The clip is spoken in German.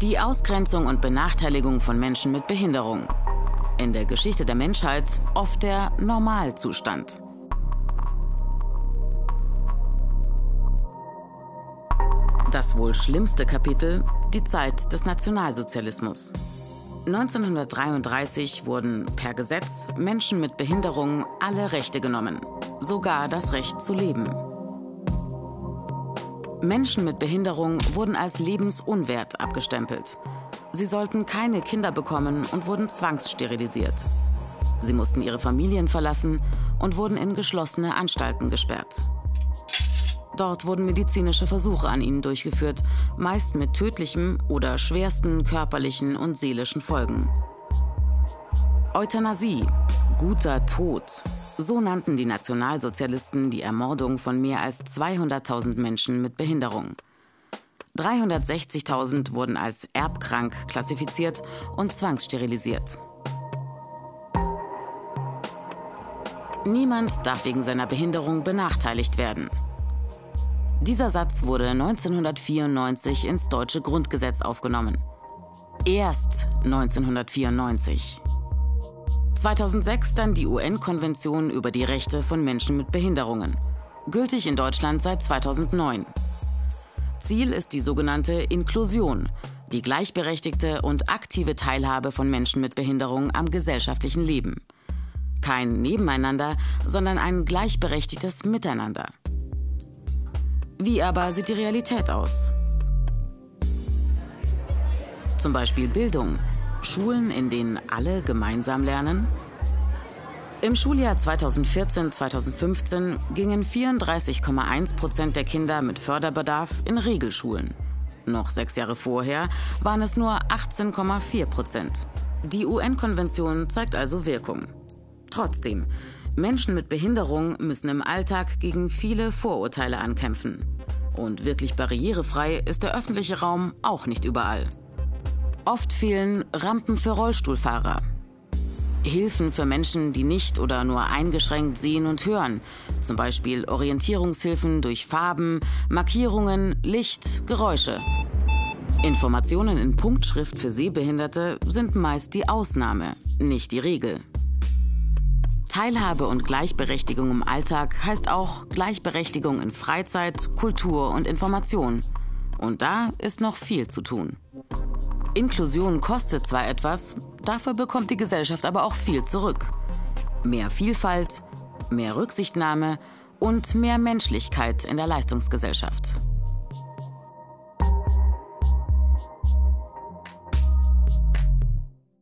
Die Ausgrenzung und Benachteiligung von Menschen mit Behinderung. In der Geschichte der Menschheit oft der Normalzustand. Das wohl schlimmste Kapitel, die Zeit des Nationalsozialismus. 1933 wurden per Gesetz Menschen mit Behinderung alle Rechte genommen, sogar das Recht zu leben. Menschen mit Behinderung wurden als lebensunwert abgestempelt. Sie sollten keine Kinder bekommen und wurden zwangssterilisiert. Sie mussten ihre Familien verlassen und wurden in geschlossene Anstalten gesperrt. Dort wurden medizinische Versuche an ihnen durchgeführt, meist mit tödlichem oder schwersten körperlichen und seelischen Folgen. Euthanasie, guter Tod, so nannten die Nationalsozialisten die Ermordung von mehr als 200.000 Menschen mit Behinderung. 360.000 wurden als erbkrank klassifiziert und zwangssterilisiert. Niemand darf wegen seiner Behinderung benachteiligt werden. Dieser Satz wurde 1994 ins deutsche Grundgesetz aufgenommen. Erst 1994. 2006 dann die UN-Konvention über die Rechte von Menschen mit Behinderungen. Gültig in Deutschland seit 2009. Ziel ist die sogenannte Inklusion, die gleichberechtigte und aktive Teilhabe von Menschen mit Behinderung am gesellschaftlichen Leben. Kein Nebeneinander, sondern ein gleichberechtigtes Miteinander. Wie aber sieht die Realität aus? Zum Beispiel Bildung. Schulen, in denen alle gemeinsam lernen? Im Schuljahr 2014-2015 gingen 34,1 Prozent der Kinder mit Förderbedarf in Regelschulen. Noch sechs Jahre vorher waren es nur 18,4 Prozent. Die UN-Konvention zeigt also Wirkung. Trotzdem, Menschen mit Behinderung müssen im Alltag gegen viele Vorurteile ankämpfen. Und wirklich barrierefrei ist der öffentliche Raum auch nicht überall. Oft fehlen Rampen für Rollstuhlfahrer, Hilfen für Menschen, die nicht oder nur eingeschränkt sehen und hören, zum Beispiel Orientierungshilfen durch Farben, Markierungen, Licht, Geräusche. Informationen in Punktschrift für Sehbehinderte sind meist die Ausnahme, nicht die Regel. Teilhabe und Gleichberechtigung im Alltag heißt auch Gleichberechtigung in Freizeit, Kultur und Information. Und da ist noch viel zu tun. Inklusion kostet zwar etwas, dafür bekommt die Gesellschaft aber auch viel zurück. Mehr Vielfalt, mehr Rücksichtnahme und mehr Menschlichkeit in der Leistungsgesellschaft.